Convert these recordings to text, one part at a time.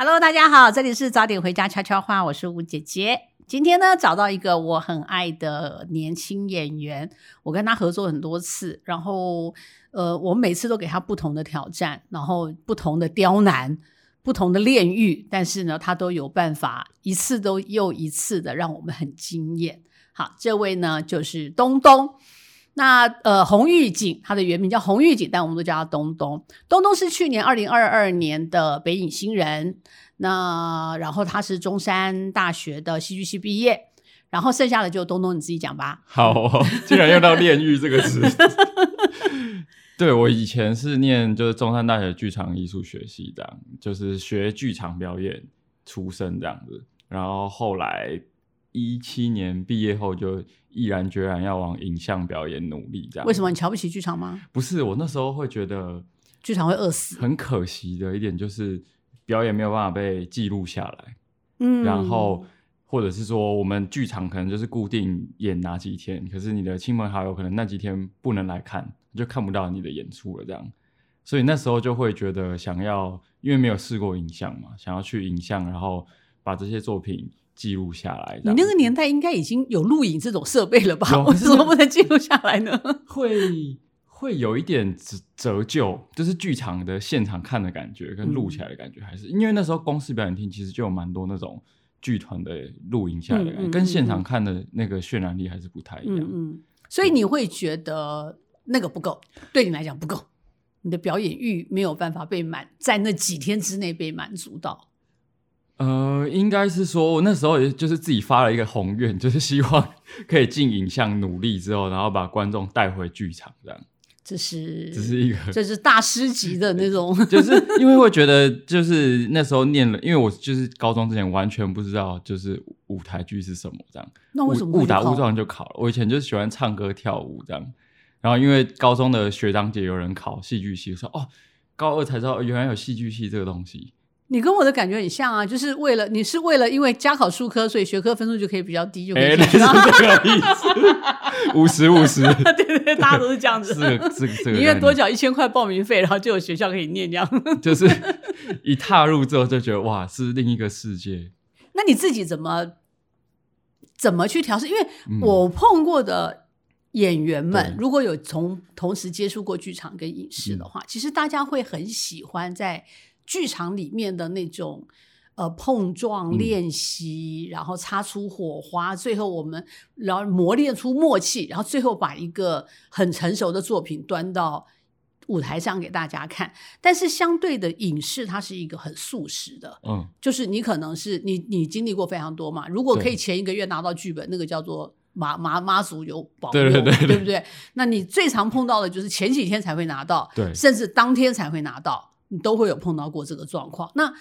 Hello，大家好，这里是早点回家悄悄话，我是吴姐姐。今天呢，找到一个我很爱的年轻演员，我跟他合作很多次，然后呃，我每次都给他不同的挑战，然后不同的刁难，不同的炼狱，但是呢，他都有办法，一次都又一次的让我们很惊艳。好，这位呢就是东东。那呃，洪玉锦，他的原名叫洪玉锦，但我们都叫他东东。东东是去年二零二二年的北影新人。那然后他是中山大学的戏剧系毕业。然后剩下的就东东你自己讲吧。好，竟然用到“炼狱”这个词。对我以前是念就是中山大学剧场艺术学系这样，就是学剧场表演出身这样子。然后后来一七年毕业后就。毅然决然要往影像表演努力，这样为什么你瞧不起剧场吗？不是，我那时候会觉得剧场会饿死。很可惜的一点就是表演没有办法被记录下来，嗯，然后或者是说我们剧场可能就是固定演哪几天，可是你的亲朋好友可能那几天不能来看，就看不到你的演出了，这样，所以那时候就会觉得想要，因为没有试过影像嘛，想要去影像，然后把这些作品。记录下来，你那个年代应该已经有录影这种设备了吧？为什 么不能记录下来呢？会会有一点折折旧，就是剧场的现场看的感觉跟录起来的感觉，还是因为那时候公司表演厅其实就有蛮多那种剧团的录影下来，跟现场看的那个渲染力还是不太一样。嗯，所以你会觉得那个不够，对你来讲不够，你的表演欲没有办法被满，在那几天之内被满足到。呃，应该是说，我那时候也就是自己发了一个宏愿，就是希望可以进影像努力之后，然后把观众带回剧场这样。这是这是一个，这是大师级的那种。就是因为会觉得，就是那时候念了，因为我就是高中之前完全不知道，就是舞台剧是什么这样。那为什么误打误撞就考了？我以前就是喜欢唱歌跳舞这样，然后因为高中的学长姐有人考戏剧系，说哦，高二才知道原来有戏剧系这个东西。你跟我的感觉很像啊，就是为了你是为了因为加考数科，所以学科分数就可以比较低，就可以是这个意思，五 十五十，对对，大家都是这样子，是这个这个，宁愿多缴一千块报名费，然后就有学校可以念这样，就是一踏入之后就觉得哇，是另一个世界。那你自己怎么怎么去调试？因为我碰过的演员们，如果有从同时接触过剧场跟影视的话，其实大家会很喜欢在。剧场里面的那种呃碰撞练习，然后擦出火花，最后我们然后磨练出默契，然后最后把一个很成熟的作品端到舞台上给大家看。但是相对的影视，它是一个很速食的，嗯，就是你可能是你你经历过非常多嘛。如果可以前一个月拿到剧本，那个叫做妈妈妈祖有保佑，对对对，对不对？那你最常碰到的就是前几天才会拿到，对，甚至当天才会拿到。你都会有碰到过这个状况，那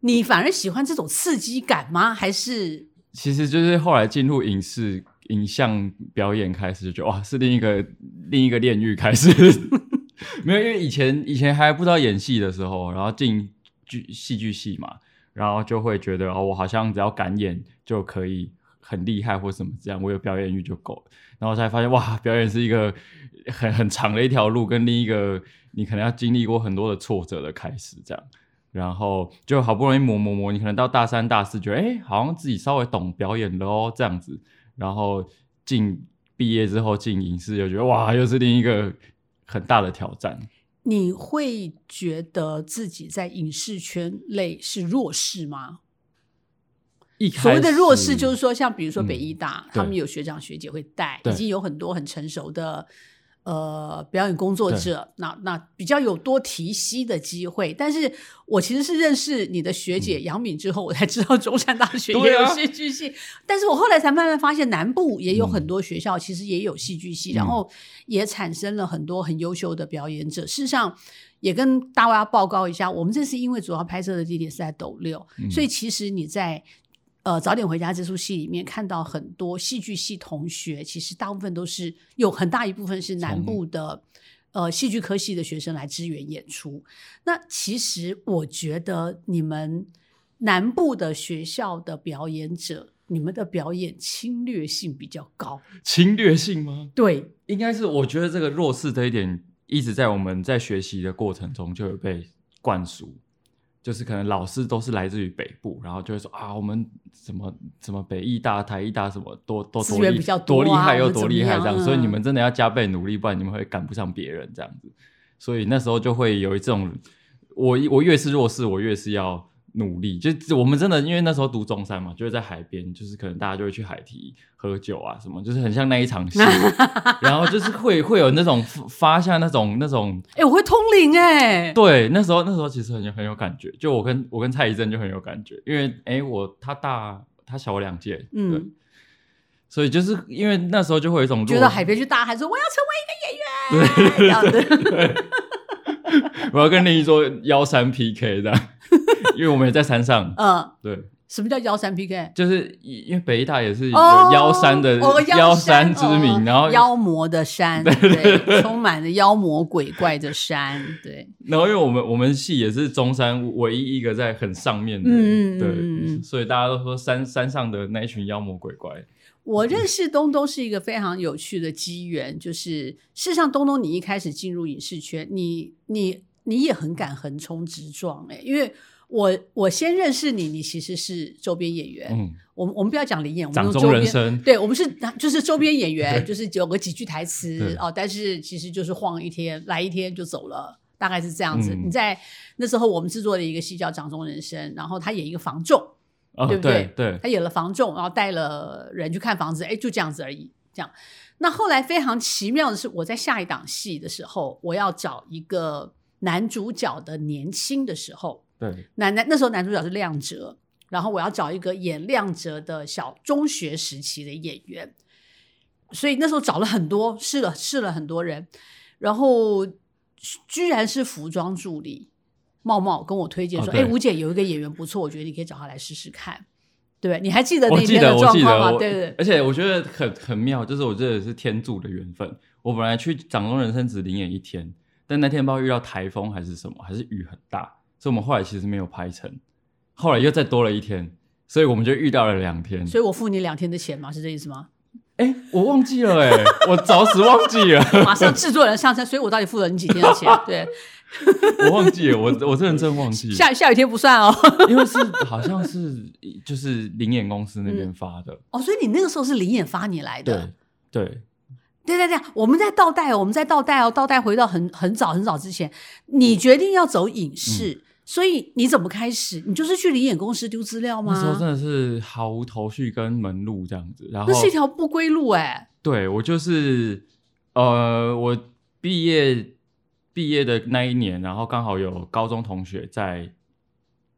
你反而喜欢这种刺激感吗？还是其实就是后来进入影视影像表演开始就觉得哇，是另一个另一个炼狱开始。没有，因为以前以前还不知道演戏的时候，然后进剧戏剧系嘛，然后就会觉得哦，我好像只要敢演就可以很厉害或什么这样，我有表演欲就够了。然后才发现哇，表演是一个很很长的一条路，跟另一个。你可能要经历过很多的挫折的开始，这样，然后就好不容易磨磨磨，你可能到大三、大四，觉得哎，好像自己稍微懂表演了哦，这样子，然后进毕业之后进影视，又觉得哇，又是另一个很大的挑战。你会觉得自己在影视圈内是弱势吗？所谓的弱势，就是说，像比如说北医大，他们有学长学姐会带，已经有很多很成熟的。呃，表演工作者，那那比较有多提息的机会。但是我其实是认识你的学姐杨敏之后，我才知道中山大学也有戏剧系。但是我后来才慢慢发现，南部也有很多学校其实也有戏剧系，然后也产生了很多很优秀的表演者。事实上，也跟大家报告一下，我们这次因为主要拍摄的地点是在斗六，所以其实你在。呃，早点回家这出戏里面看到很多戏剧系同学，其实大部分都是有很大一部分是南部的呃戏剧科系的学生来支援演出。那其实我觉得你们南部的学校的表演者，你们的表演侵略性比较高。侵略性吗？对，应该是我觉得这个弱势的一点，一直在我们在学习的过程中就有被灌输。就是可能老师都是来自于北部，然后就会说啊，我们什么什么北艺大、台艺大什么多多多厉多厉害又多厉害这样，所以你们真的要加倍努力，不然你们会赶不上别人这样子。所以那时候就会有一种，我我越是弱势，我越是要。努力就我们真的，因为那时候读中山嘛，就是在海边，就是可能大家就会去海堤喝酒啊，什么，就是很像那一场戏，然后就是会会有那种发下那种那种，哎，我会通灵哎，对，那时候那时候其实很很有感觉，就我跟我跟蔡依珍就很有感觉，因为哎我他大他小我两届，嗯，所以就是因为那时候就会有一种觉得海边去大喊说我要成为一个演员，这样子，我要跟另一桌幺三 PK 的。因为我们也在山上，嗯，对。什么叫幺山 PK？就是因为北大也是有妖山的妖山之名，然后妖魔的山，对，充满了妖魔鬼怪的山，对。然后因为我们我们系也是中山唯一一个在很上面的，嗯对，所以大家都说山山上的那一群妖魔鬼怪。我认识东东是一个非常有趣的机缘，就是事实上东东你一开始进入影视圈，你你你也很敢横冲直撞，哎，因为。我我先认识你，你其实是周边演员。嗯，我们我们不要讲灵演，我们用周边。对，我们是就是周边演员，就是有个几句台词哦，但是其实就是晃一天，来一天就走了，大概是这样子。你在那时候，我们制作的一个戏叫《掌中人生》，然后他演一个房仲，对不对？对，他演了房仲，然后带了人去看房子，哎，就这样子而已。这样，那后来非常奇妙的是，我在下一档戏的时候，我要找一个男主角的年轻的时候。对，男男那时候男主角是亮哲，然后我要找一个演亮哲的小中学时期的演员，所以那时候找了很多，试了试了很多人，然后居然是服装助理茂茂跟我推荐说：“哎，吴姐有一个演员不错，我觉得你可以找他来试试看。”对，你还记得那天的状况吗？对对。而且我觉得很很妙，就是我觉得是天助的缘分。我本来去掌中人生只领演一天，但那天不知道遇到台风还是什么，还是雨很大。所以我们后来其实没有拍成，后来又再多了一天，所以我们就遇到了两天。所以我付你两天的钱吗？是这意思吗？哎，我忘记了，哎，我着实忘记了。马上制作人上车，所以我到底付了你几天的钱？对，我忘记了，我我这人真忘记了。下下雨天不算哦，因为是好像是就是灵眼公司那边发的。哦，所以你那个时候是灵眼发你来的？对对。对对对，我们在倒带，我们在倒带哦，倒带回到很很早很早之前，你决定要走影视，所以你怎么开始？你就是去离演公司丢资料吗？那时候真的是毫无头绪跟门路这样子，然后那是一条不归路哎。对我就是呃，我毕业毕业的那一年，然后刚好有高中同学在《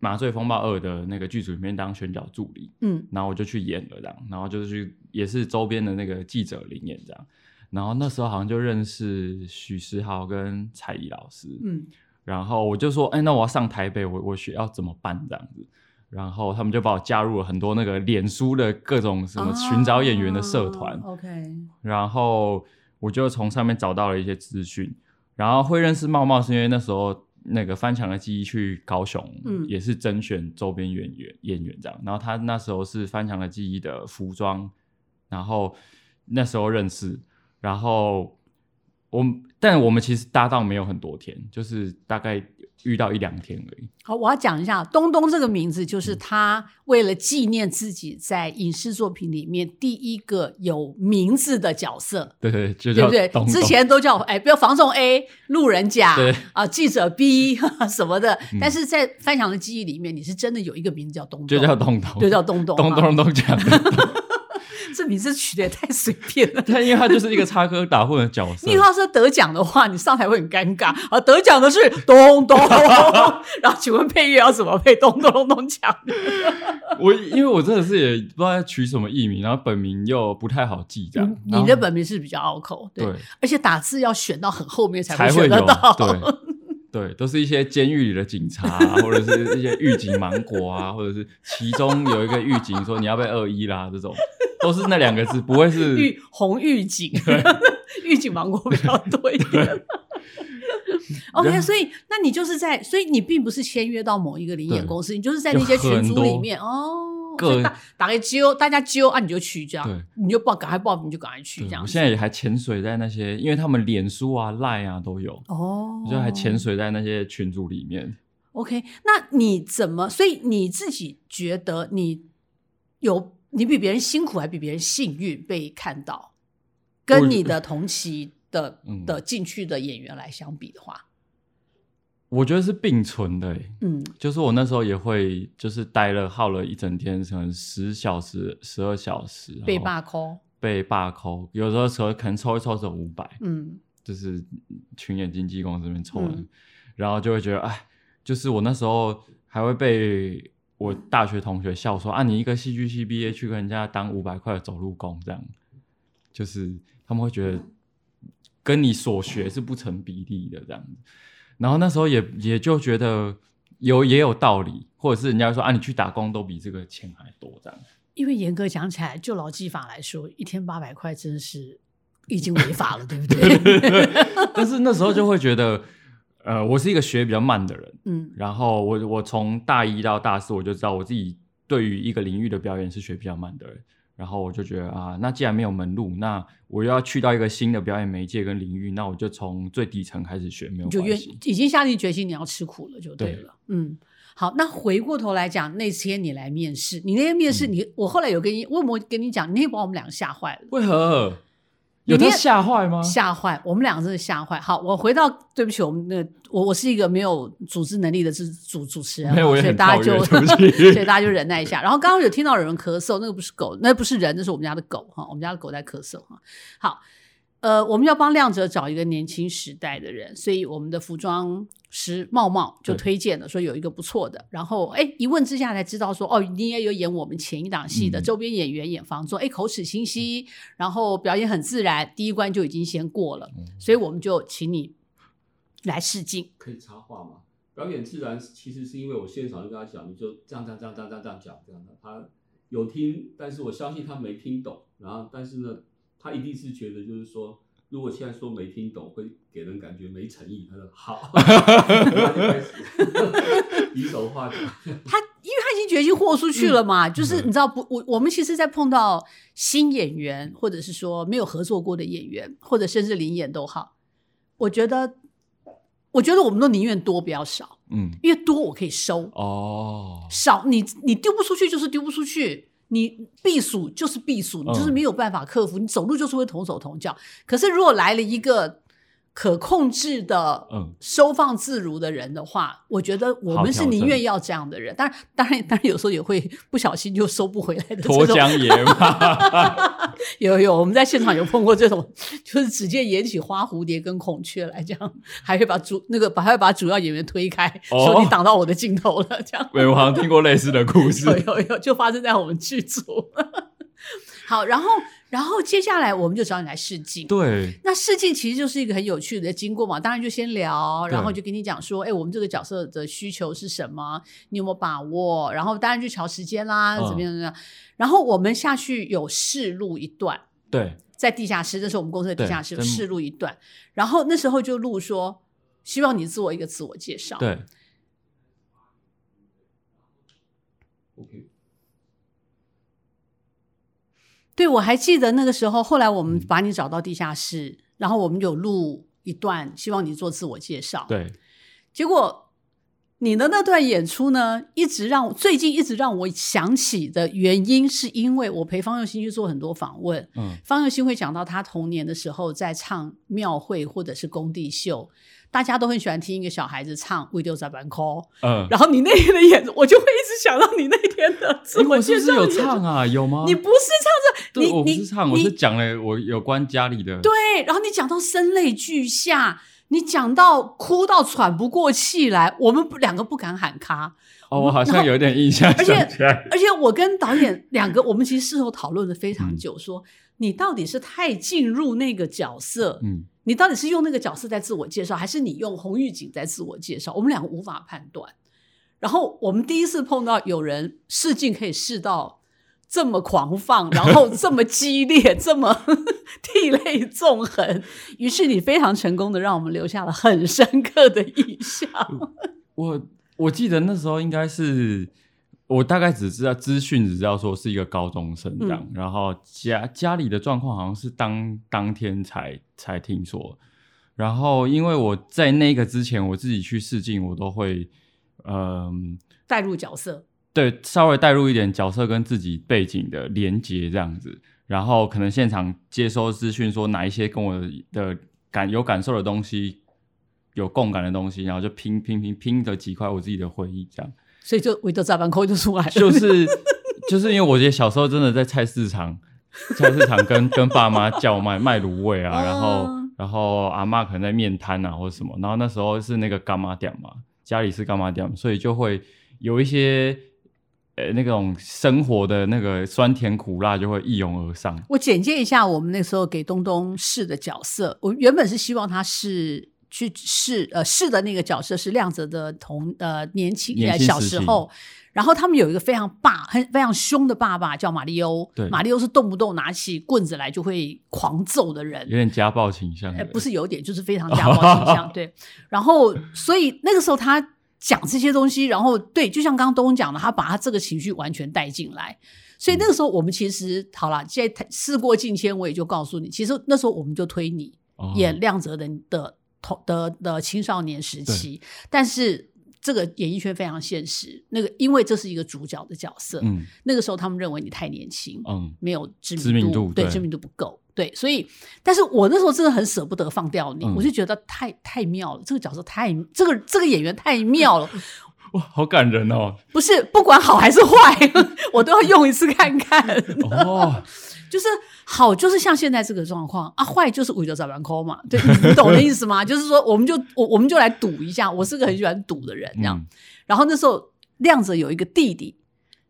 麻醉风暴二》的那个剧组里面当选角助理，嗯，然后我就去演了这样，然后就是去也是周边的那个记者领演这样。然后那时候好像就认识许世豪跟蔡怡老师，嗯，然后我就说，哎，那我要上台北，我我需要怎么办这样子？然后他们就把我加入了很多那个脸书的各种什么寻找演员的社团，OK，然后我就从上面找到了一些资讯，然后会认识茂茂是因为那时候那个翻墙的记忆去高雄，嗯，也是甄选周边演员演员这样，然后他那时候是翻墙的记忆的服装，然后那时候认识。然后我，但我们其实搭档没有很多天，就是大概遇到一两天而已。好，我要讲一下东东这个名字，就是他为了纪念自己在影视作品里面第一个有名字的角色。对对，对不对？之前都叫哎，比如防送 A、路人甲，对啊，记者 B 什么的。但是在翻墙的记忆里面，你是真的有一个名字叫东东，就叫东东，就叫东东，东东东讲的。这名字取的也太随便了。他因为他就是一个插科打诨的角色。你要是得奖的话，你上台会很尴尬。啊，得奖的是咚咚，然后请问配乐要怎么配？咚咚咚咚锵。我因为我真的是也不知道要取什么艺名，然后本名又不太好记，这样。你的本名是比较拗口，对，而且打字要选到很后面才会选得到。对，都是一些监狱里的警察，或者是一些狱警芒果啊，或者是其中有一个狱警说你要被二一啦，这种都是那两个字，不会是狱红狱警，狱警芒果比较多一点。OK，所以那你就是在，所以你并不是签约到某一个灵演公司，你就是在那些群组里面哦。打打个揪，大家揪啊，你就去这样，你就报，赶快报名就赶快去这样。我现在也还潜水在那些，因为他们脸书啊、Line 啊都有哦，就还潜水在那些群组里面。OK，那你怎么？所以你自己觉得你有你比别人辛苦，还比别人幸运被看到？跟你的同期的的进去的演员来相比的话，我觉得是并存的。嗯，就是我那时候也会，就是待了耗了一整天，可能十小时、十二小时被罢扣，被罢扣，有时候抽可能抽一抽是五百，嗯，就是群演经纪公司那边抽的，然后就会觉得哎。就是我那时候还会被我大学同学笑说啊，你一个戏剧系毕业去跟人家当五百块的走路工，这样，就是他们会觉得跟你所学是不成比例的这样子。然后那时候也也就觉得有也有道理，或者是人家说啊，你去打工都比这个钱还多这样。因为严格讲起来，就劳基法来说，一天八百块真的是已经违法了，对不对？但是那时候就会觉得。呃，我是一个学比较慢的人，嗯，然后我我从大一到大四，我就知道我自己对于一个领域的表演是学比较慢的人，然后我就觉得啊，那既然没有门路，那我又要去到一个新的表演媒介跟领域，那我就从最底层开始学，没有关系，已经下定决心你要吃苦了，就对了，嗯，好，那回过头来讲，那天你来面试，你那天面试，你我后来有跟你，我有没有跟你讲，你也把我们两个吓坏了，为何？有他吓坏吗？吓坏，我们两个真的吓坏。好，我回到，对不起，我们那我我是一个没有组织能力的主主主持人，所以大家就 所以大家就忍耐一下。然后刚刚有听到有人咳嗽，那个不是狗，那不是人，那是我们家的狗哈，我们家的狗在咳嗽哈。好。呃，我们要帮亮哲找一个年轻时代的人，所以我们的服装师茂茂就推荐了，说有一个不错的。然后，哎，一问之下才知道说，哦，你也有演我们前一档戏的周边演员演房做，哎，口齿清晰，然后表演很自然，第一关就已经先过了，所以我们就请你来试镜。可以插话吗？表演自然其实是因为我现场就跟他讲，你就这样这样这样这样这样讲这样的，他有听，但是我相信他没听懂。然后，但是呢。他一定是觉得，就是说，如果现在说没听懂，会给人感觉没诚意。他说好，他就开始比手画脚。他因为他已经决心豁出去了嘛，就是你知道不？我我们其实，在碰到新演员，或者是说没有合作过的演员，或者甚至零演都好，我觉得，我觉得我们都宁愿多不要少。嗯，因为多我可以收哦，少你你丢不出去就是丢不出去。你避暑就是避暑，你就是没有办法克服。你走路就是会同手同脚。可是如果来了一个可控制的、收放自如的人的话，我觉得我们是宁愿要这样的人。当然，当然，当然，有时候也会不小心就收不回来的。脱缰野马，有有，我们在现场有碰过这种，就是直接演起花蝴蝶跟孔雀来，这样 还会把主那个把还会把主要演员推开，说你挡到我的镜头了，这样。对，我好像听过类似的故事，有有有，就发生在我们剧组。好，然后。然后接下来我们就找你来试镜。对，那试镜其实就是一个很有趣的经过嘛。当然就先聊，然后就跟你讲说，哎，我们这个角色的需求是什么？你有没有把握？然后当然就调时间啦，怎么样怎么样。然后我们下去有试录一段，对，在地下室，这是我们公司的地下室，有试录一段。然后那时候就录说，希望你做一个自我介绍。对。OK。对，我还记得那个时候。后来我们把你找到地下室，然后我们有录一段，希望你做自我介绍。对，结果你的那段演出呢，一直让最近一直让我想起的原因，是因为我陪方佑兴去做很多访问。嗯，方佑兴会讲到他童年的时候在唱庙会或者是工地秀。大家都很喜欢听一个小孩子唱《We Do The Band Call》，嗯，然后你那天的演，我就会一直想到你那天的自我介绍。有唱啊？有吗？你不是唱这，你我不是唱，我是讲了我有关家里的。对，然后你讲到声泪俱下，你讲到哭到喘不过气来，我们两个不敢喊卡。哦，我好像有点印象。而且而且，我跟导演两个，我们其实事后讨论的非常久，说你到底是太进入那个角色，嗯。你到底是用那个角色在自我介绍，还是你用红玉锦在自我介绍？我们两个无法判断。然后我们第一次碰到有人试镜可以试到这么狂放，然后 这么激烈，这么 涕泪纵横。于是你非常成功的让我们留下了很深刻的印象。我我记得那时候应该是。我大概只知道资讯，只知道说是一个高中生这样，然后家家里的状况好像是当当天才才听说，然后因为我在那个之前我自己去试镜，我都会嗯，带入角色，对，稍微带入一点角色跟自己背景的连接这样子，然后可能现场接收资讯，说哪一些跟我的感有感受的东西，有共感的东西，然后就拼拼拼拼的几块我自己的回忆这样，所以就维德扎班扣就出来了，就是就是因为我觉得小时候真的在菜市场，菜市场跟跟爸妈叫卖卖卤味啊，然后然后阿妈可能在面摊啊或者什么，然后那时候是那个干妈店嘛。家里是干妈店，所以就会有一些呃那种生活的那个酸甜苦辣就会一涌而上。我简介一下我们那时候给东东试的角色，我原本是希望他是去试呃试的那个角色是亮泽的同呃年轻小时候。然后他们有一个非常霸、很非常凶的爸爸，叫马里欧。对，马里欧是动不动拿起棍子来就会狂揍的人，有点家暴倾向。不是有点，就是非常家暴倾向。对，然后所以那个时候他讲这些东西，然后对，就像刚刚东东讲的，他把他这个情绪完全带进来。所以那个时候我们其实好了，现在事过境迁，我也就告诉你，其实那时候我们就推你演亮泽的的同的的青少年时期，但是。这个演艺圈非常现实，那个因为这是一个主角的角色，嗯，那个时候他们认为你太年轻，嗯，没有知名度，对，知名度不够，对，所以，但是我那时候真的很舍不得放掉你，我就觉得太太妙了，这个角色太，这个这个演员太妙了，哇，好感人哦！不是，不管好还是坏，我都要用一次看看哦。就是好，就是像现在这个状况啊；坏就是为了找完扣嘛，对你懂的意思吗？就是说，我们就我我们就来赌一下。我是个很喜欢赌的人，这样。然后那时候亮子有一个弟弟，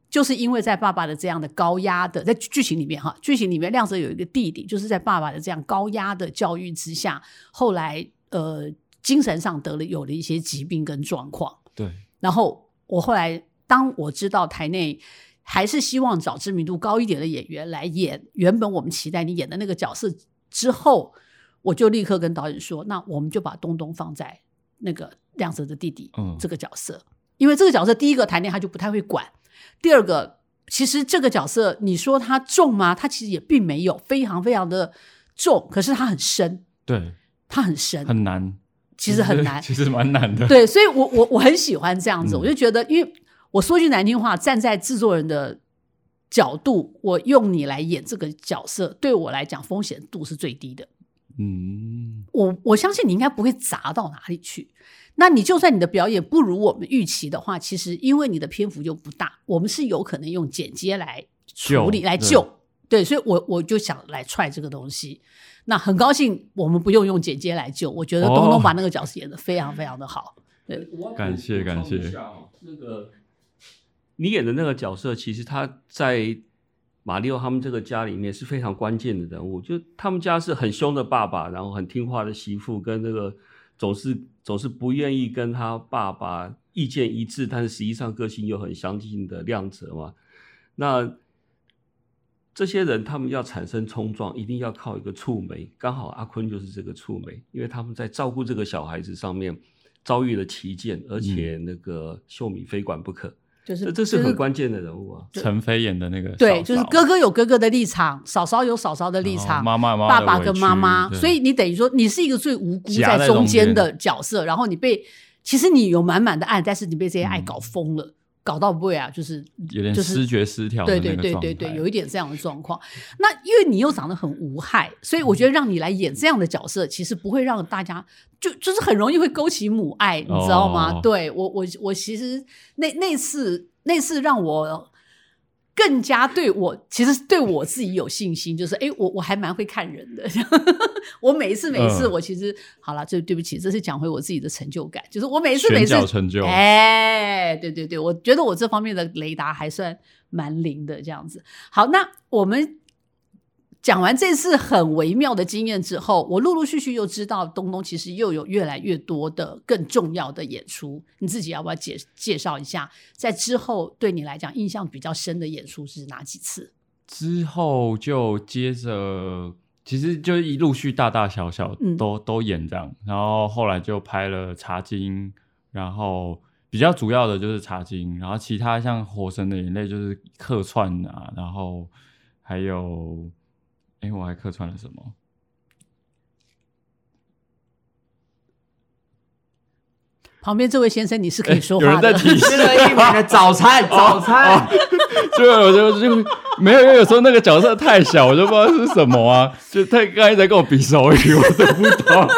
就是因为在爸爸的这样的高压的，在剧情里面哈，剧情里面亮子有一个弟弟，就是在爸爸的这样高压的教育之下，后来呃精神上得了有了一些疾病跟状况。对。然后我后来当我知道台内。还是希望找知名度高一点的演员来演原本我们期待你演的那个角色。之后，我就立刻跟导演说：“那我们就把东东放在那个亮泽的弟弟这个角色，因为这个角色第一个台内他就不太会管，第二个其实这个角色你说他重吗？他其实也并没有非常非常的重，可是他很深，对，他很深，很难，其实很难，其实蛮难的。对，所以我我我很喜欢这样子，我就觉得因为。我说句难听话，站在制作人的角度，我用你来演这个角色，对我来讲风险度是最低的。嗯，我我相信你应该不会砸到哪里去。那你就算你的表演不如我们预期的话，其实因为你的篇幅就不大，我们是有可能用剪接来处理来救。对，所以我我就想来踹这个东西。那很高兴我们不用用姐姐来救，我觉得东东把那个角色演的非常非常的好。对，感谢感谢。那个。你演的那个角色，其实他在马里奥他们这个家里面是非常关键的人物。就他们家是很凶的爸爸，然后很听话的媳妇，跟那个总是总是不愿意跟他爸爸意见一致，但是实际上个性又很相近的亮泽嘛。那这些人他们要产生冲撞，一定要靠一个触媒。刚好阿坤就是这个触媒，因为他们在照顾这个小孩子上面遭遇了奇见，而且那个秀米非管不可。就是这是很关键的人物啊，陈飞演的那个对，就是哥哥有哥哥的立场，嫂嫂有嫂嫂的立场，妈妈爸爸跟妈妈，所以你等于说你是一个最无辜在中间的角色，然后你被其实你有满满的爱，但是你被这些爱搞疯了。搞到不会啊，就是有点失觉失调，对对对对对，有一点这样的状况。那因为你又长得很无害，所以我觉得让你来演这样的角色，其实不会让大家就就是很容易会勾起母爱，你知道吗？对我我我其实那那次那次让我。更加对我，其实对我自己有信心，就是哎，我我还蛮会看人的。我每一次每一次，我其实好了，这对不起，这是讲回我自己的成就感，就是我每一次每次成就，哎，对对对，我觉得我这方面的雷达还算蛮灵的，这样子。好，那我们。讲完这次很微妙的经验之后，我陆陆续续又知道东东其实又有越来越多的更重要的演出。你自己要不要介介绍一下？在之后对你来讲印象比较深的演出是哪几次？之后就接着，其实就一陆续大大小小都都演这样。然后后来就拍了《茶经》，然后比较主要的就是《茶经》，然后其他像《火神的眼泪》就是客串啊，然后还有。哎，我还客串了什么？旁边这位先生，你是可以说话的。有人在提示了一名的早餐，早餐。就我就就没有，因为有时候那个角色太小，我就不知道是什么啊。就他刚才在跟我比手语，我都不懂。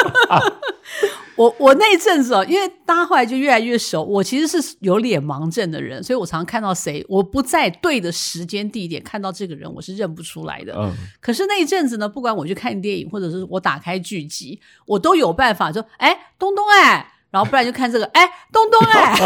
我我那一阵子哦，因为大家后来就越来越熟，我其实是有脸盲症的人，所以我常常看到谁，我不在对的时间地点看到这个人，我是认不出来的。嗯。可是那一阵子呢，不管我去看电影，或者是我打开剧集，我都有办法说，哎，东东哎，然后不然就看这个，哎，东东哎，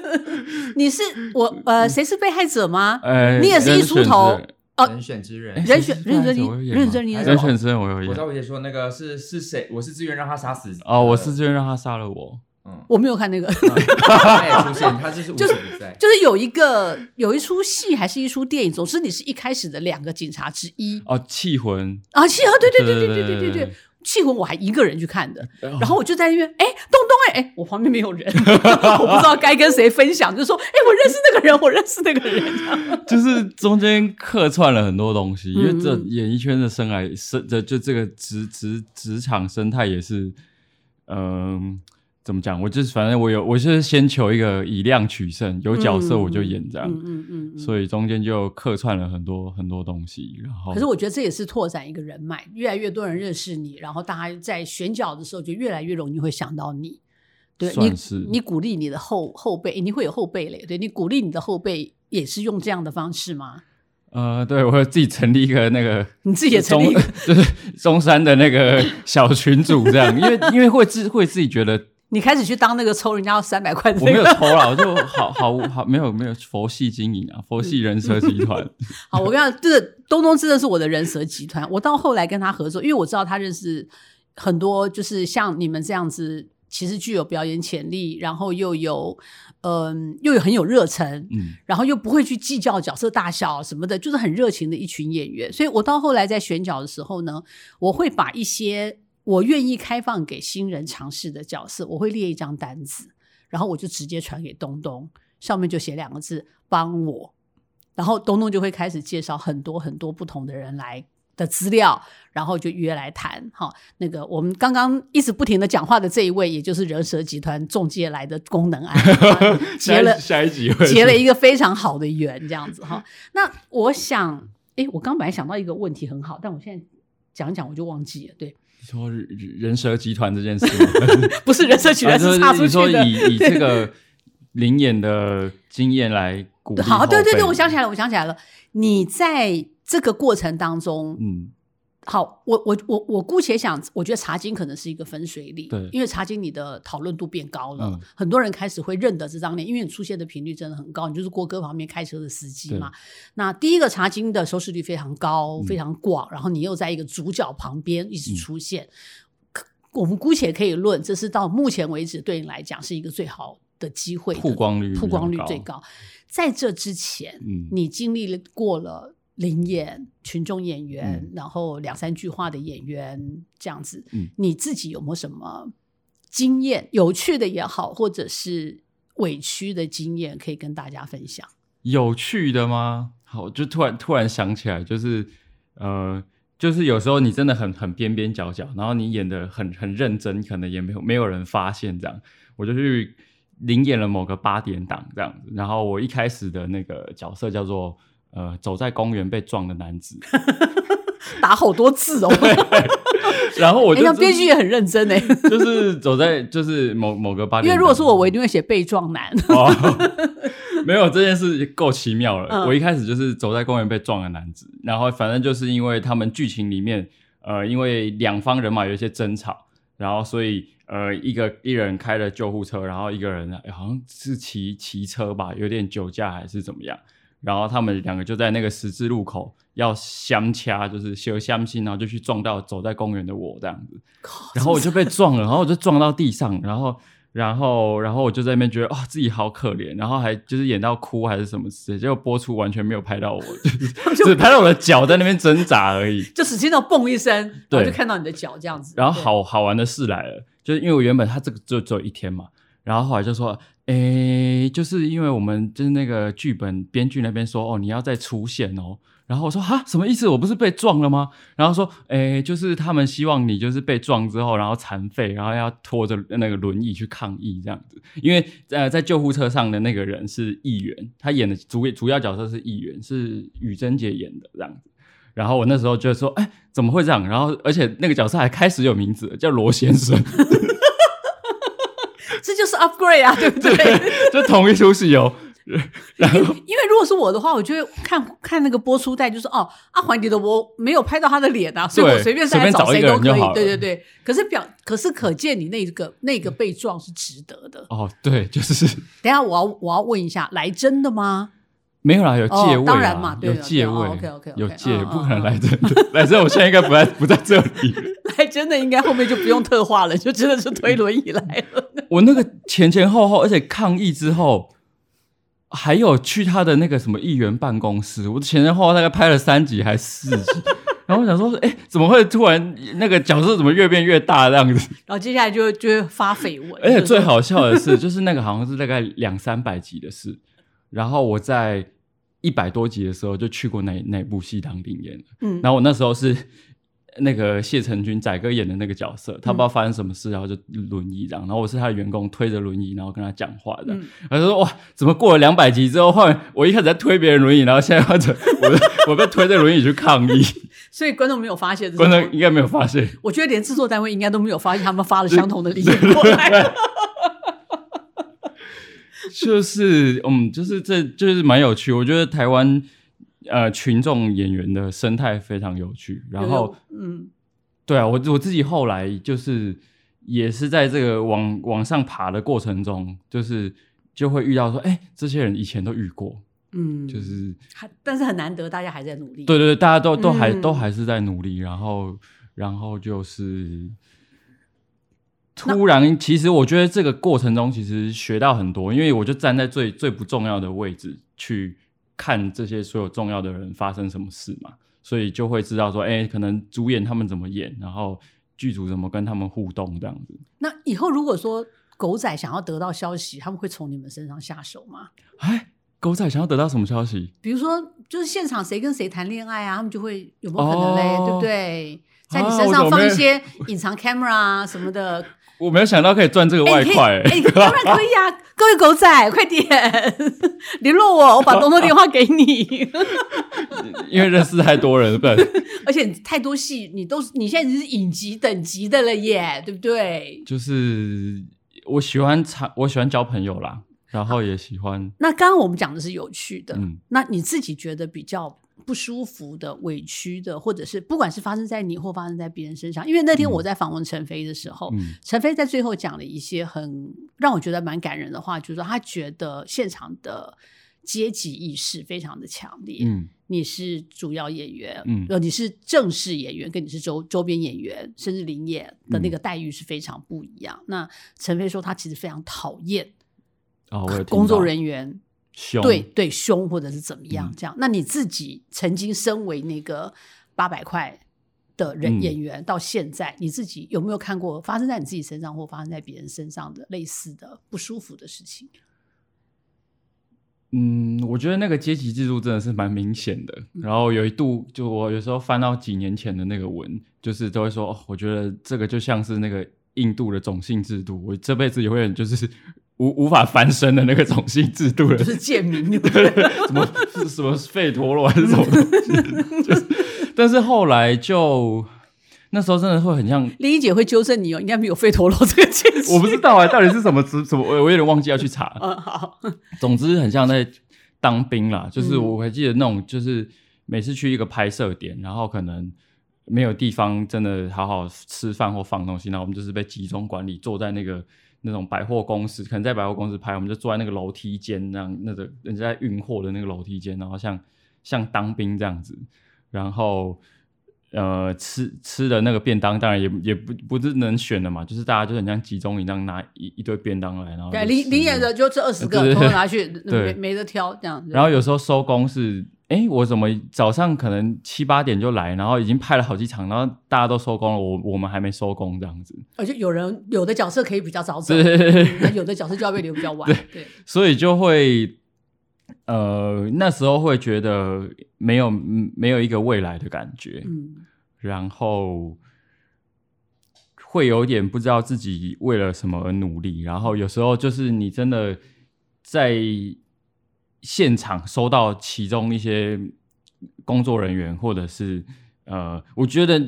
你是我呃，谁是被害者吗？哎，你也是一出头。哦，人选之人，人选人选你，人选你，人选之人我有演。我知道我姐说那个是是谁？我是自愿让他杀死。哦，我是自愿让他杀了我。嗯，我没有看那个。他也出现，他就是就是就是有一个有一出戏还是一出电影，总之你是一开始的两个警察之一。哦，气魂啊，气魂，对对对对对对对对。气魂我还一个人去看的，然后我就在那边，哎，东东，哎哎，我旁边没有人，我不知道该跟谁分享，就说，哎，我认识那个人，我认识那个人，就是中间客串了很多东西，因为这演艺圈的生来生，这就这个职职职场生态也是，嗯。怎么讲？我就是反正我有，我是先求一个以量取胜，有角色我就演这样，嗯嗯嗯，所以中间就客串了很多很多东西。然后，可是我觉得这也是拓展一个人脉，越来越多人认识你，然后大家在选角的时候就越来越容易会想到你。对，你你鼓励你的后后辈，你会有后辈嘞？对你鼓励你的后辈也是用这样的方式吗？呃，对我会自己成立一个那个，你自己也成立，就是中山的那个小群组这样，因为因为会自会自己觉得。你开始去当那个抽人家要三百块的，我没有抽了，我就好好好没有没有佛系经营啊，佛系人蛇集团。好，我跟你讲，这个东东真的是我的人蛇集团。我到后来跟他合作，因为我知道他认识很多，就是像你们这样子，其实具有表演潜力，然后又有嗯又有很有热忱，嗯，然后又不会去计较角色大小什么的，就是很热情的一群演员。所以我到后来在选角的时候呢，我会把一些。我愿意开放给新人尝试的角色，我会列一张单子，然后我就直接传给东东，上面就写两个字“帮我”，然后东东就会开始介绍很多很多不同的人来的资料，然后就约来谈。哈，那个我们刚刚一直不停的讲话的这一位，也就是人蛇集团中介来的功能案，结 了下一集结了一个非常好的缘，这样子哈。那我想，哎，我刚本来想到一个问题很好，但我现在讲讲我就忘记了，对。说人蛇集团这件事，不是人蛇集团是插出去的。以 以这个灵眼的经验来鼓励。好，对对对，我想起来了，我想起来了。你在这个过程当中，嗯。好，我我我我姑且想，我觉得茶经可能是一个分水岭，对，因为茶经你的讨论度变高了，很多人开始会认得这张脸，因为你出现的频率真的很高，你就是郭哥旁边开车的司机嘛。那第一个茶经的收视率非常高，非常广，然后你又在一个主角旁边一直出现，我们姑且可以论，这是到目前为止对你来讲是一个最好的机会，曝光率曝光率最高。在这之前，你经历了过了。灵演群众演员，然后两三句话的演员这样子，你自己有没有什么经验？有趣的也好，或者是委屈的经验，可以跟大家分享？有趣的吗？好，就突然突然想起来，就是呃，就是有时候你真的很很边边角角，然后你演的很很认真，可能也没有没有人发现这样，我就去临演了某个八点档这样子，然后我一开始的那个角色叫做。呃，走在公园被撞的男子，打好多字哦。然后我就编剧也很认真哎，就是走在就是某某个八点，因为如果是我，我一定会写被撞男。没有这件事够奇妙了。我一开始就是走在公园被撞的男子，然后反正就是因为他们剧情里面，呃，因为两方人马有一些争吵，然后所以呃，一个一人开了救护车，然后一个人好像是骑骑车吧，有点酒驾还是怎么样。然后他们两个就在那个十字路口要相掐，就是相相亲，然后就去撞到走在公园的我这样子，然后我就被撞了，然后我就撞到地上，然后，然后，然后我就在那边觉得啊自己好可怜，然后还就是演到哭还是什么事，结果播出完全没有拍到我，只拍到我的脚在那边挣扎而已，就只听到嘣一声，对，就看到你的脚这样子。然后好好玩的事来了，就是因为我原本他这个就只有一天嘛，然后后来就说。诶，就是因为我们就是那个剧本编剧那边说，哦，你要再出现哦。然后我说哈，什么意思？我不是被撞了吗？然后说，哎，就是他们希望你就是被撞之后，然后残废，然后要拖着那个轮椅去抗议这样子。因为呃，在救护车上的那个人是议员，他演的主主要角色是议员，是羽贞姐演的这样子。然后我那时候就说，哎，怎么会这样？然后而且那个角色还开始有名字，叫罗先生。upgrade 啊，对不对？就同一出戏哦。然后，因为如果是我的话，我就会看看那个播出带，就是哦，阿环迪的我没有拍到他的脸啊，所以我随便再找谁都可以。对对对。可是表，可是可见你那个那个被撞是值得的。哦，对，就是。等下我要我要问一下，来真的吗？没有啦，有借位，当然嘛，有借位，OK OK，有借，不可能来真的。来真的，我现在应该不在不在这里。来真的应该后面就不用特化了，就真的是推轮椅来了。我那个前前后后，而且抗议之后。还有去他的那个什么议员办公室，我前前后后大概拍了三集还是四集，然后我想说，哎，怎么会突然那个角色怎么越变越大这样子？然后接下来就就会发绯闻，而且最好笑的是，就是那个好像是大概两三百集的事，然后我在一百多集的时候就去过那那部戏当领演，嗯，然后我那时候是。那个谢承君仔哥演的那个角色，他不知道发生什么事，然后就轮椅这样，然后我是他的员工，推着轮椅，然后跟他讲话的。他说：“哇，怎么过了两百集之后，换我一开始在推别人轮椅，然后现在换成我我被推着轮椅去抗议。”所以观众没有发现，观众应该没有发现。我觉得连制作单位应该都没有发现，他们发了相同的理念过来。就是嗯，就是这就是蛮有趣，我觉得台湾。呃，群众演员的生态非常有趣。然后，嗯，对啊，我我自己后来就是也是在这个往往上爬的过程中，就是就会遇到说，哎，这些人以前都遇过，嗯，就是还但是很难得，大家还在努力。对对对，大家都都还都还是在努力。然后，然后就是突然，其实我觉得这个过程中其实学到很多，因为我就站在最最不重要的位置去。看这些所有重要的人发生什么事嘛，所以就会知道说，哎，可能主演他们怎么演，然后剧组怎么跟他们互动这样子。那以后如果说狗仔想要得到消息，他们会从你们身上下手吗？哎，狗仔想要得到什么消息？比如说，就是现场谁跟谁谈恋爱啊，他们就会有没有可能嘞？对不对？在你身上放一些隐藏 camera 啊什么的。我没有想到可以赚这个外快，哎，当然可以啊！各位狗仔，快点联络我，我把东东电话给你。因为认识太多人，不 而且太多戏，你都你现在是影集等级的了耶，对不对？就是我喜欢长，我喜欢交朋友啦，然后也喜欢。那刚刚我们讲的是有趣的，那你自己觉得比较？不舒服的、委屈的，或者是不管是发生在你或发生在别人身上，因为那天我在访问陈飞的时候，陈飞在最后讲了一些很让我觉得蛮感人的话，就是说他觉得现场的阶级意识非常的强烈。嗯，你是主要演员，嗯，你是正式演员，跟你是周周边演员，甚至临演的那个待遇是非常不一样。那陈飞说他其实非常讨厌哦，工作人员。对对，凶或者是怎么样？这样，那你自己曾经身为那个八百块的人演员，到现在你自己有没有看过发生在你自己身上或发生在别人身上的类似的不舒服的事情？嗯，我觉得那个阶级制度真的是蛮明显的。然后有一度，就我有时候翻到几年前的那个文，就是都会说，我觉得这个就像是那个印度的种姓制度，我这辈子也会就是。无无法翻身的那个种姓制度了，就是贱民，对，什么是什么费陀罗还是什么东西？但是后来就那时候真的会很像，丽姐会纠正你哦，应该没有费陀罗这个解释。我不知道啊，到底是什么词？什么我我有点忘记要去查。嗯，好。总之很像在当兵啦，就是我还记得那种，就是每次去一个拍摄点，然后可能没有地方真的好好吃饭或放东西，那我们就是被集中管理，坐在那个。那种百货公司，可能在百货公司拍，我们就坐在那个楼梯间，那样那个人家在运货的那个楼梯间，然后像像当兵这样子，然后呃吃吃的那个便当，当然也也不不是能选的嘛，就是大家就很像集中营那样拿一一堆便当来，然后对，领领演的就这二十个，都拿去，没，没得挑这样。然后有时候收工是哎，我怎么早上可能七八点就来，然后已经派了好几场，然后大家都收工了，我我们还没收工这样子。而且有人有的角色可以比较早走，那有的角色就要被留比较晚。对，所以就会呃那时候会觉得没有没有一个未来的感觉，嗯，然后会有点不知道自己为了什么而努力，然后有时候就是你真的在。现场收到其中一些工作人员，或者是呃，我觉得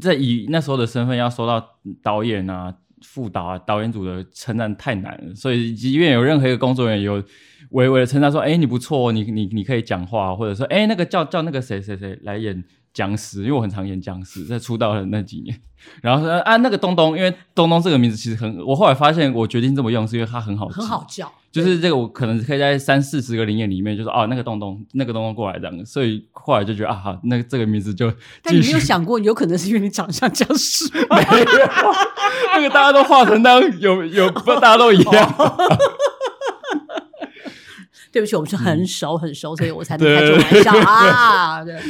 在以那时候的身份要收到导演啊、副导啊、导演组的称赞太难了，所以即便有任何一个工作人员有微微的称赞说：“哎，你不错，你你你可以讲话，或者说哎，那个叫叫那个谁谁谁来演。”僵尸，因为我很常演僵尸，在出道的那几年，然后说啊，那个东东，因为东东这个名字其实很，我后来发现，我决定这么用是因为它很好，很好叫，就是这个我可能可以在三四十个灵演里面，就是哦，那个东东，那个东东过来这样，所以后来就觉得啊，好，那这个名字就。但你没有想过，有可能是因为你长相僵尸？没有，那个大家都画成那样，有有，大家都一样。对不起，我们是很熟很熟，所以我才能开这种玩笑啊。对。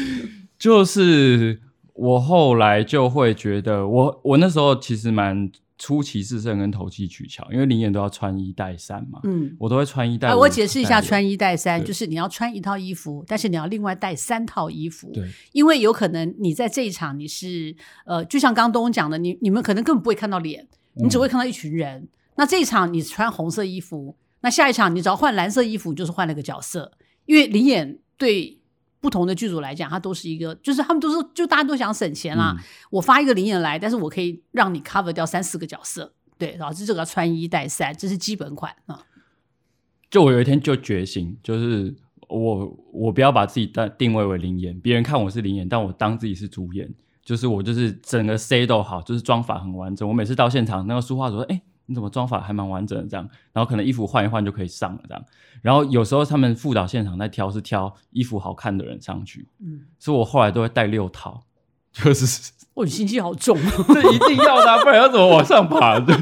就是我后来就会觉得，我我那时候其实蛮出奇制胜跟投机取巧，因为灵演都要穿一带三嘛，嗯，我都会穿一带。我解释一下，穿一带三就是你要穿一套衣服，但是你要另外带三套衣服，对，因为有可能你在这一场你是呃，就像刚东讲的，你你们可能根本不会看到脸，你只会看到一群人。那这一场你穿红色衣服，那下一场你只要换蓝色衣服，就是换了个角色，因为灵演对。不同的剧组来讲，它都是一个，就是他们都是就大家都想省钱啦。我发一个灵演来，但是我可以让你 cover 掉三四个角色，对，导致这个穿一带三，这是基本款啊。就我有一天就觉醒，就是我我不要把自己定定位为灵演，别人看我是灵演，但我当自己是主演，就是我就是整个 C 都好，就是妆法很完整。我每次到现场，那个书画组说，哎。你怎么妆法还蛮完整的这样，然后可能衣服换一换就可以上了这样，然后有时候他们副导现场在挑是挑衣服好看的人上去，嗯，所以我后来都会带六套，就是哦，你心机好重，这一定要的，不然要怎么往上爬？专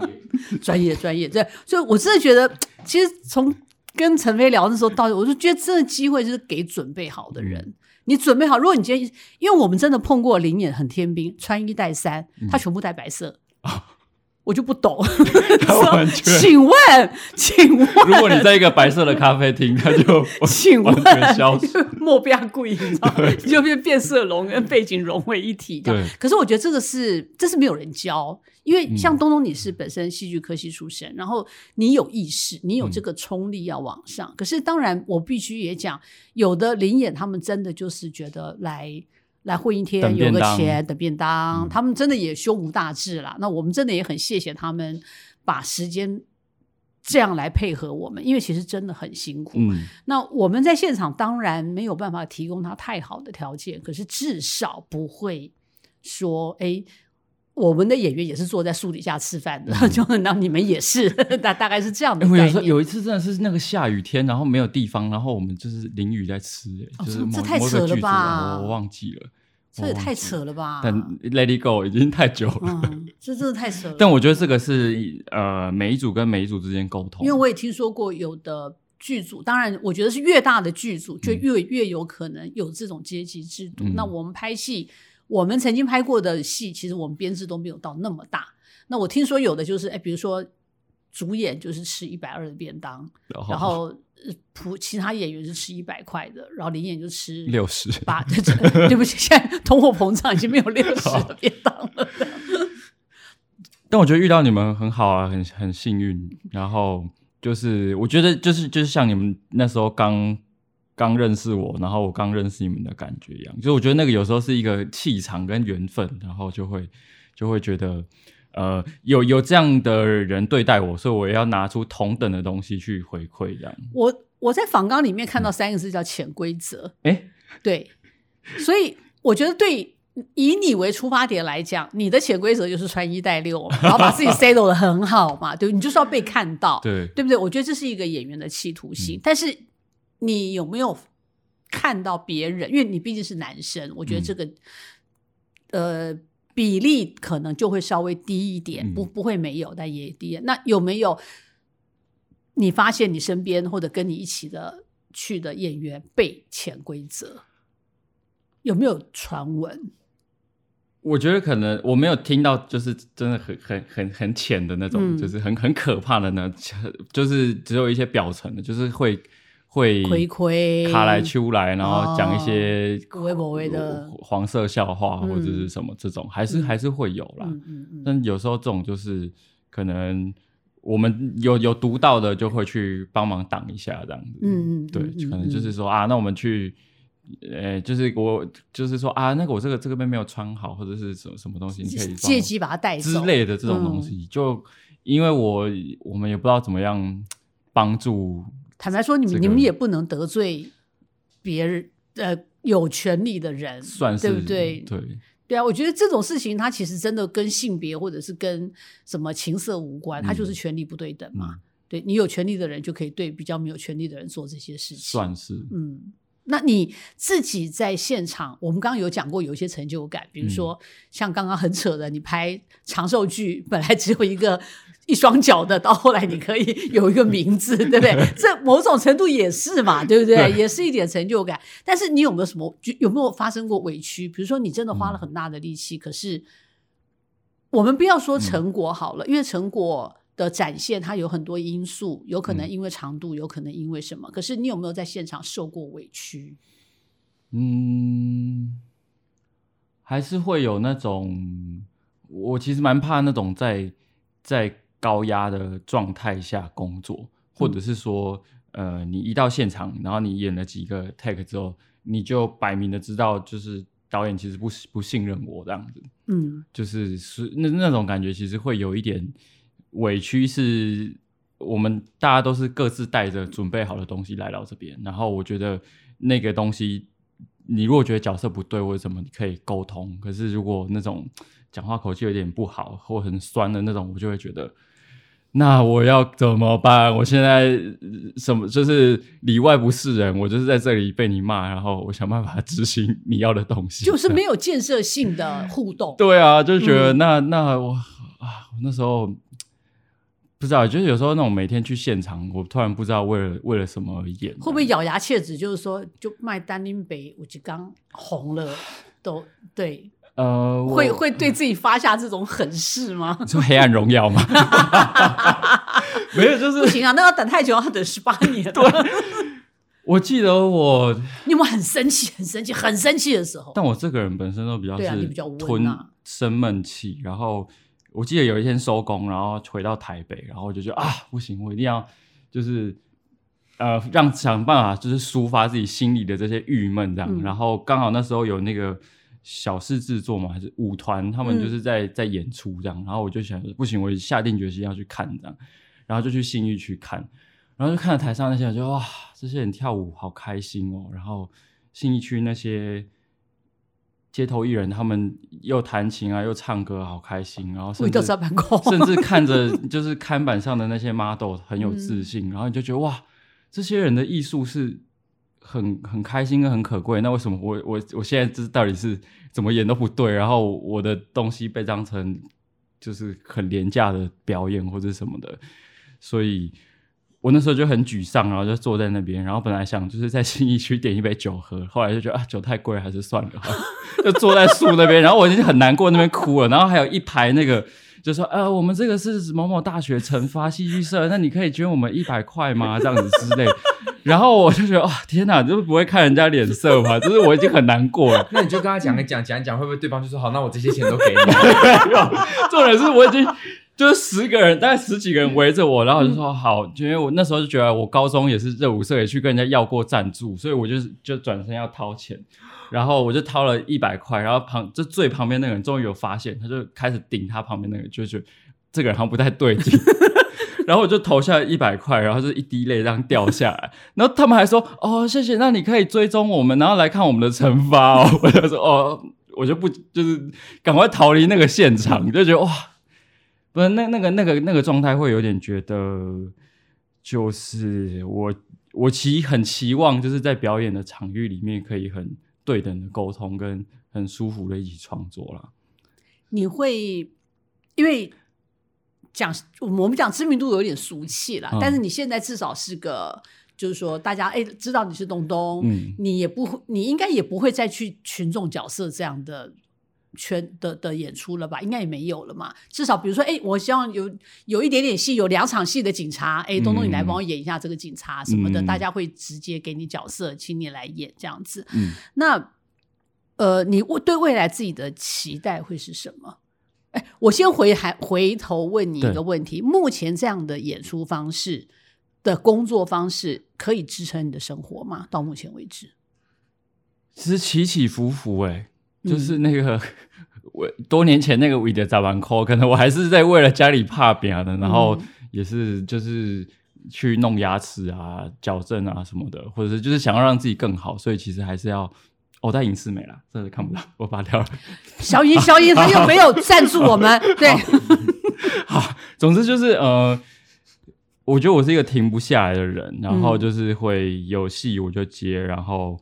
业，专业，专业，对，所以我真的觉得，其实从跟陈飞聊的时候到，我就觉得这个机会就是给准备好的人，你准备好，如果你今天，因为我们真的碰过灵眼很天兵，穿一带三，他全部带白色。我就不懂，请问，请问，如果你在一个白色的咖啡厅，他就 请问消失，莫不要故意，你知道吗？就变变色龙跟背景融为一体。对，可是我觉得这个是，这是没有人教，因为像东东，你是本身戏剧科系出身，然后你有意识，你有这个冲力要往上。可是当然，我必须也讲，有的灵演他们真的就是觉得来。来混一天有个钱的便当，他们真的也胸无大志了。那我们真的也很谢谢他们把时间这样来配合我们，因为其实真的很辛苦。那我们在现场当然没有办法提供他太好的条件，可是至少不会说，哎，我们的演员也是坐在树底下吃饭的，就那你们也是，大大概是这样的。有有一次真的是那个下雨天，然后没有地方，然后我们就是淋雨在吃，就是这太扯了吧？我忘记了。这也太扯了吧！但 Let It Go 已经太久了，这真的太扯了。但我觉得这个是呃，每一组跟每一组之间沟通。因为我也听说过有的剧组，当然我觉得是越大的剧组就越越有可能有这种阶级制度。那我们拍戏，我们曾经拍过的戏，其实我们编制都没有到那么大。那我听说有的就是，哎，比如说主演就是吃一百二的便当，然后。普其他演员是吃一百块的，然后林演就吃六十八。对 不起，现在通货膨胀已经没有六十的便当了。但我觉得遇到你们很好啊，很很幸运。然后就是我觉得就是就是像你们那时候刚刚认识我，然后我刚认识你们的感觉一样。就我觉得那个有时候是一个气场跟缘分，然后就会就会觉得。呃，有有这样的人对待我，所以我也要拿出同等的东西去回馈。这样，我我在访纲里面看到三个字叫潜规则。哎，对，所以我觉得对以你为出发点来讲，你的潜规则就是穿一带六，然后把自己 settle 的很好嘛，对，你就是要被看到，对对不对？我觉得这是一个演员的企图心。但是你有没有看到别人？因为你毕竟是男生，我觉得这个呃。比例可能就会稍微低一点，不不会没有，但也低。那有没有你发现你身边或者跟你一起的去的演员被潜规则？有没有传闻？我觉得可能我没有听到，就是真的很很很很浅的那种，嗯就是很很可怕的呢，就是只有一些表层的，就是会会卡来出来，然后讲一些有的没的黄色笑话嗯或者是什么这种，还是嗯还是会有啦。但有时候这种就是可能我们有有读到的，就会去帮忙挡一下这样子。嗯嗯对，可能就是说啊，那我们去。呃，就是我，就是说啊，那个我这个这个边没有穿好，或者是什么什么东西，你可以借机把它带走之类的这种东西，就因为我我们也不知道怎么样帮助，坦白说，你们、这个你们也不能得罪别人，呃，有权利的人，算是对不对？对，对啊，我觉得这种事情，它其实真的跟性别或者是跟什么情色无关，它就是权力不对等嘛。嗯对你有权利的人就可以对比较没有权利的人做这些事情。算是嗯，那你自己在现场，我们刚刚有讲过有一些成就感，比如说、像刚刚很扯的，你拍长寿剧本来只有一个一双脚的，到后来你可以有一个名字，对不对？这某种程度也是嘛，对不对？对也是一点成就感。但是你有没有什么就有没有发生过委屈？比如说你真的花了很大的力气，可是我们不要说成果好了，因为成果。的展现，它有很多因素，有可能因为长度，有可能因为什么。可是你有没有在现场受过委屈？嗯，还是会有那种，我其实蛮怕那种在在高压的状态下工作，或者是说，呃，你一到现场，然后你演了几个 take 之后，你就摆明的知道，就是导演其实不不信任我这样子，嗯就是是那那种感觉，其实会有一点委屈，是我们大家都是各自带着准备好的东西来到这边，然后我觉得那个东西，你如果觉得角色不对或者什么，你可以沟通。可是如果那种讲话口气有点不好或很酸的那种，我就会觉得，那我要怎么办？我现在呃什么就是里外不是人，我就是在这里被你骂，然后我想办法执行你要的东西，就是没有建设性的互动。对啊，就觉得嗯那、那我啊，我那时候不知道，就是有时候那种每天去现场，我突然不知道为了为了什么而演，会不会咬牙切齿？就是说，就卖丹宁北，我就刚红了，都对，呃，我会会对自己发下这种狠誓吗？你说黑暗荣耀吗？没有，就是不行啊，那要等太久，要等十八年。对，我记得我，你有没有很生气、很生气、很生气的时候？但我这个人本身都比较对啊是你比较温吞啊生闷气，然后我记得有一天收工，然后回到台北，然后我就觉得啊，不行，我一定要就是呃，让想办法就是抒发自己心里的这些郁闷这样。嗯然后刚好那时候有那个小事制作嘛，还是舞团，他们嗯就是在、在演出这样。然后我就想，不行，我下定决心要去看这样，然后就去信义区看，然后就看了台上那些人，就哇，这些人跳舞好开心哦。然后信义区那些。街头艺人他们又弹琴啊，又唱歌，好开心。然后甚至甚至看着就是看板上的那些 model 很有自信，然后你就觉得哇，这些人的艺术是很很开心跟很可贵。那为什么我我我现在这到底是怎么演都不对，然后我的东西被当成就是很廉价的表演或者什么的，所以。我那时候就很沮丧，然后就坐在那边，然后本来想就是在新义区点一杯酒喝，后来就觉得啊酒太贵，还是算了，就坐在树那边，然后我已经很难过，那边哭了，然后还有一排那个就说呃我们这个是某某大学惩罚戏剧社，那你可以捐我们一百块吗？这样子之类，然后我就觉得哇、天哪，就是不会看人家脸色嘛，就是我已经很难过了，那你就跟他讲一讲讲一讲，会不会对方就说好，那我这些钱都给你？重点是我已经就是十个人，大概十几个人围着我，然后我就说好，因为我那时候就觉得我高中也是热舞社，也去跟人家要过赞助，所以我就是就转身要掏钱，然后我就掏了一百块，然后旁就最旁边那个人终于有发现，他就开始顶他旁边那个，就觉得这个人好像不太对劲。然后我就投下一百块，然后就一滴泪这样掉下来。然后他们还说：“哦，谢谢，那你可以追踪我们，然后来看我们的惩罚哦。”我就说：“哦，我就不就是赶快逃离那个现场，就觉得哇，不是那那个那个那个状态会有点觉得，就是我我期很期望就是在表演的场域里面可以很对等的沟通，跟很舒服的一起创作啦。你会因为讲我们讲知名度有点俗气啦，嗯但是你现在至少是个就是说大家哎知道你是东东，嗯你也不会，你应该也不会再去群众角色这样的。圈的的演出了吧，应该也没有了嘛。至少比如说，哎，我希望有有一点点戏，有两场戏的警察，哎，东东你来帮我演一下这个警察什么的，嗯大家会直接给你角色，请你来演这样子。嗯，那呃，你对未来自己的期待会是什么？哎，我先回还回头问你一个问题：目前这样的演出方式的工作方式，可以支撑你的生活吗？到目前为止，其实起起伏伏、欸，嗯就是那个 我多年前那个韦德早班 call，可能我还是在为了家里怕扁的，然后嗯也是就是去弄牙齿啊、矫正啊什么的，或者是就是想要让自己更好，所以其实还是要。我、在影视美了，真的看不到，我拔掉了。小姨，小姨，他又没有赞助我们，对，好，总之就是呃，我觉得我是一个停不下来的人，然后嗯就是会有戏我就接，然后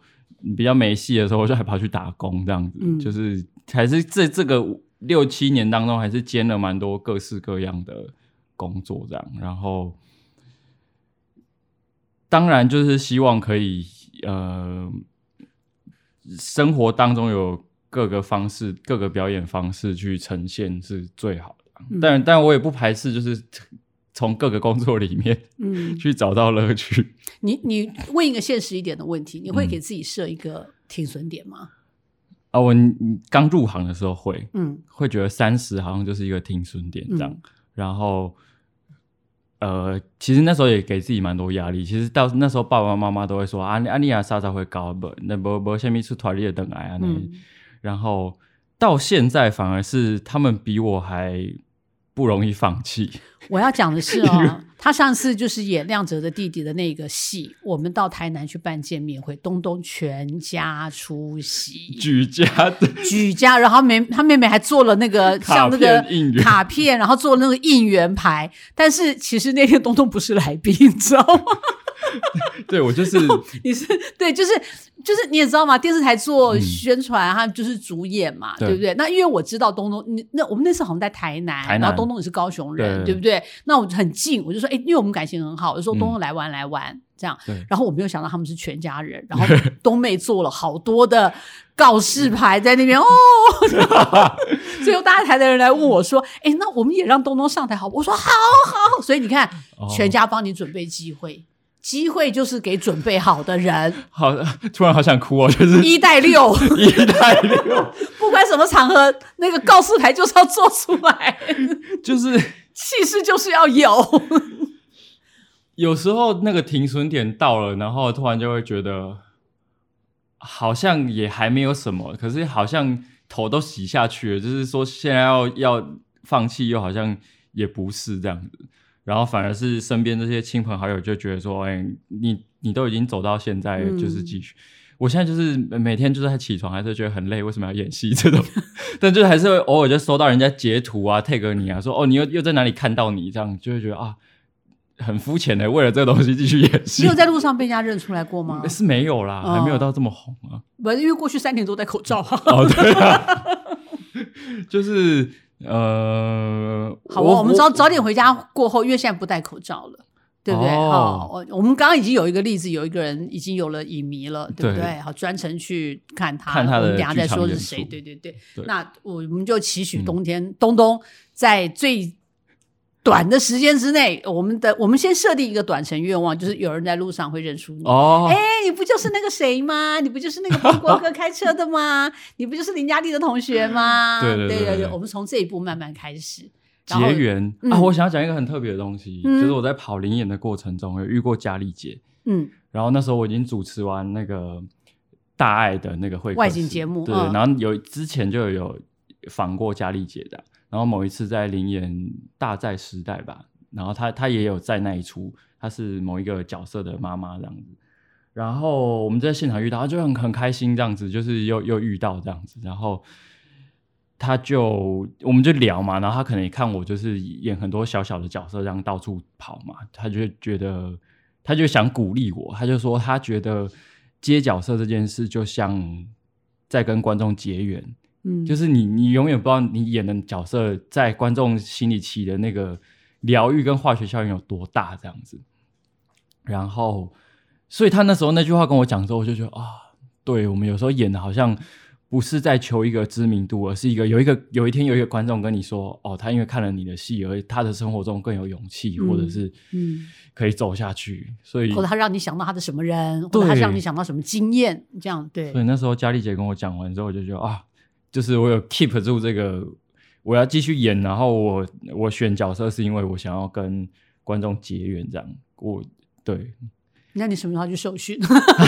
比较没戏的时候我就还跑去打工这样子，嗯。就是还是这这个六七年当中还是兼了蛮多各式各样的工作这样，然后当然就是希望可以呃生活当中有各个方式、各个表演方式去呈现是最好的。嗯。但但我也不排斥，就是从各个工作里面嗯，去找到乐趣。你你问一个现实一点的问题，你会嗯给自己设一个停损点吗？啊，我嗯刚入行的时候会嗯会觉得三十好像就是一个停损点这样，嗯然后呃，其实那时候也给自己蛮多压力。其实到那时候爸爸妈妈都会说啊，你啊你啊啥啥会高不，那不不下面出团力的等来啊那。嗯然后到现在反而是他们比我还不容易放弃。我要讲的是哦，他上次就是演亮哲的弟弟的那个戏，我们到台南去办见面会，东东全家出席，举家的 举家，然后妹他妹妹还做了那个卡 像那个卡片，然后做了那个应援牌，但是其实那天东东不是来宾，你知道吗？对我就是你是对，就是就是你也知道嘛，电视台做嗯宣传，他就是主演嘛，对对不对？那因为我知道东东，你那我们那时候好像在台南，台南然后东东也是高雄人，对对不对？那我很近，我就说，哎，因为我们感情很好，我就说嗯东东来玩来玩这样。然后我没有想到他们是全家人，然后东妹做了好多的告示牌在那边哦，最后大台的人来问我说，哎，那我们也让东东上台好不？我说好好，所以你看，哦全家帮你准备机会。机会就是给准备好的人，好，突然好想哭哦，就是一带六，一带六，不管什么场合，那个告示牌就是要做出来，就是气势就是要有。有时候那个停损点到了，然后突然就会觉得好像也还没有什么，可是好像头都洗下去了，就是说现在要要放弃，又好像也不是这样子。然后反而是身边这些亲朋好友就觉得说，哎，你你都已经走到现在就是继续。我现在就是每天就是在起床，还是觉得很累，为什么要演戏这种？但就是还是会偶尔就收到人家截图啊，tag 你啊，说哦，你又又在哪里看到你，这样就会觉得啊，很肤浅的，为了这个东西继续演戏。你有在路上被人家认出来过吗？是没有啦，哦还没有到这么红啊。不，因为过去三年都戴口罩啊。哦，对啊，就是呃，好啊，我们早早点回家过后，因为现在不戴口罩了。对不对？哦好，我我们刚刚已经有一个例子，有一个人已经有了影迷了，对不对对？好，专程去看他，看他们等下再说是谁。对对对，对那我们就期许嗯冬天、东东在最短的时间之内，我们的我们先设定一个短程愿望，就是有人在路上会认出你。哦，哎、你不就是那个谁吗？你不就是那个邦国哥开车的吗？你不就是林嘉丽的同学吗？对对对对对我们从这一步慢慢开始。结缘嗯啊！我想要讲一个很特别的东西，嗯就是我在跑灵演的过程中有遇过佳丽姐，嗯然后那时候我已经主持完那个大爱的那个会外景，节目嗯然后有之前就有访过佳丽姐的，然后某一次在灵演大在时代吧，然后她她也有在那一出，她是某一个角色的妈妈这样子。然后我们在现场遇到，她就很很开心这样子，就是又又遇到这样子，然后他就我们就聊嘛，然后他可能也看我就是演很多小小的角色，这样到处跑嘛，他就觉得他就想鼓励我，他就说他觉得接角色这件事就像在跟观众结缘，嗯，就是你你永远不知道你演的角色在观众心里起的那个疗愈跟化学效应有多大这样子。然后所以他那时候那句话跟我讲之后，我就觉得啊，对我们有时候演的好像不是在求一个知名度，而是一个有一个有一天有一个观众跟你说，哦，他因为看了你的戏，而他的生活中更有勇气，或者是嗯，可以走下去。所以或者他让你想到他的什么人，或者他让你想到什么经验，这样对所以那时候佳丽姐跟我讲完之后，我就觉得啊，就是我有 keep 住这个，我要继续演，然后我我选角色是因为我想要跟观众结缘，这样我对那你什么时候去受训？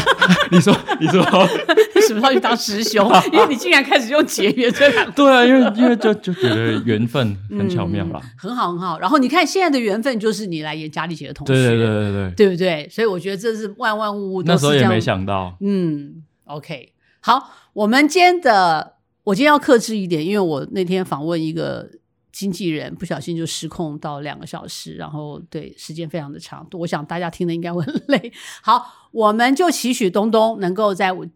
你说你说 你什么时候去当师兄？因为你竟然开始用结缘这两个对啊，因为因为就就觉得缘分很巧妙啦，嗯很好很好。然后你看现在的缘分就是你来演佳丽姐的同学，对对对对对，对不对？所以我觉得这是万万物物都是那时候也没想到，嗯，OK，好，我们今天的我今天要克制一点，因为我那天访问一个经纪人，不小心就失控到两个小时，然后对时间非常的长，我想大家听的应该会很累。好，我们就期许东东能够在我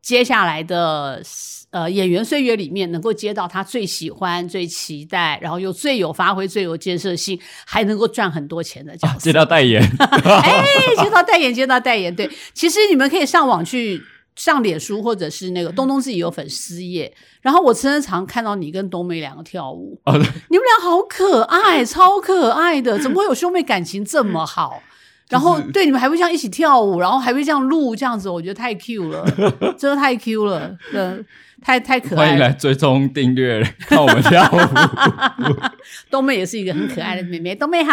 接下来的呃演员岁月里面，能够接到他最喜欢、最期待，然后又最有发挥、最有建设性，还能够赚很多钱的角色。接到代言，哎，接到代言，接到代言，对，其实你们可以上网去上脸书，或者是那个东东自己有粉丝页，然后我真的常看到你跟冬梅两个跳舞，哦你们俩好可爱，超可爱的，怎么会有兄妹感情这么好？然后对你们还会这样一起跳舞，然后还会这样录这样子，我觉得太 Q 了，真的太 Q 了，嗯，太太可欢爱了。迎来追踪订阅看我们跳舞。冬妹也是一个很可爱的妹妹，冬妹好。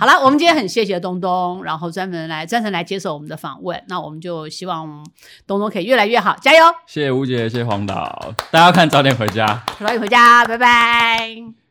好了，我们今天很谢谢东东，然后专门来专程来接受我们的访问。那我们就希望东东可以越来越好，加油！谢谢吴姐，谢谢黄导，大家看早点回家。早点回家，拜拜。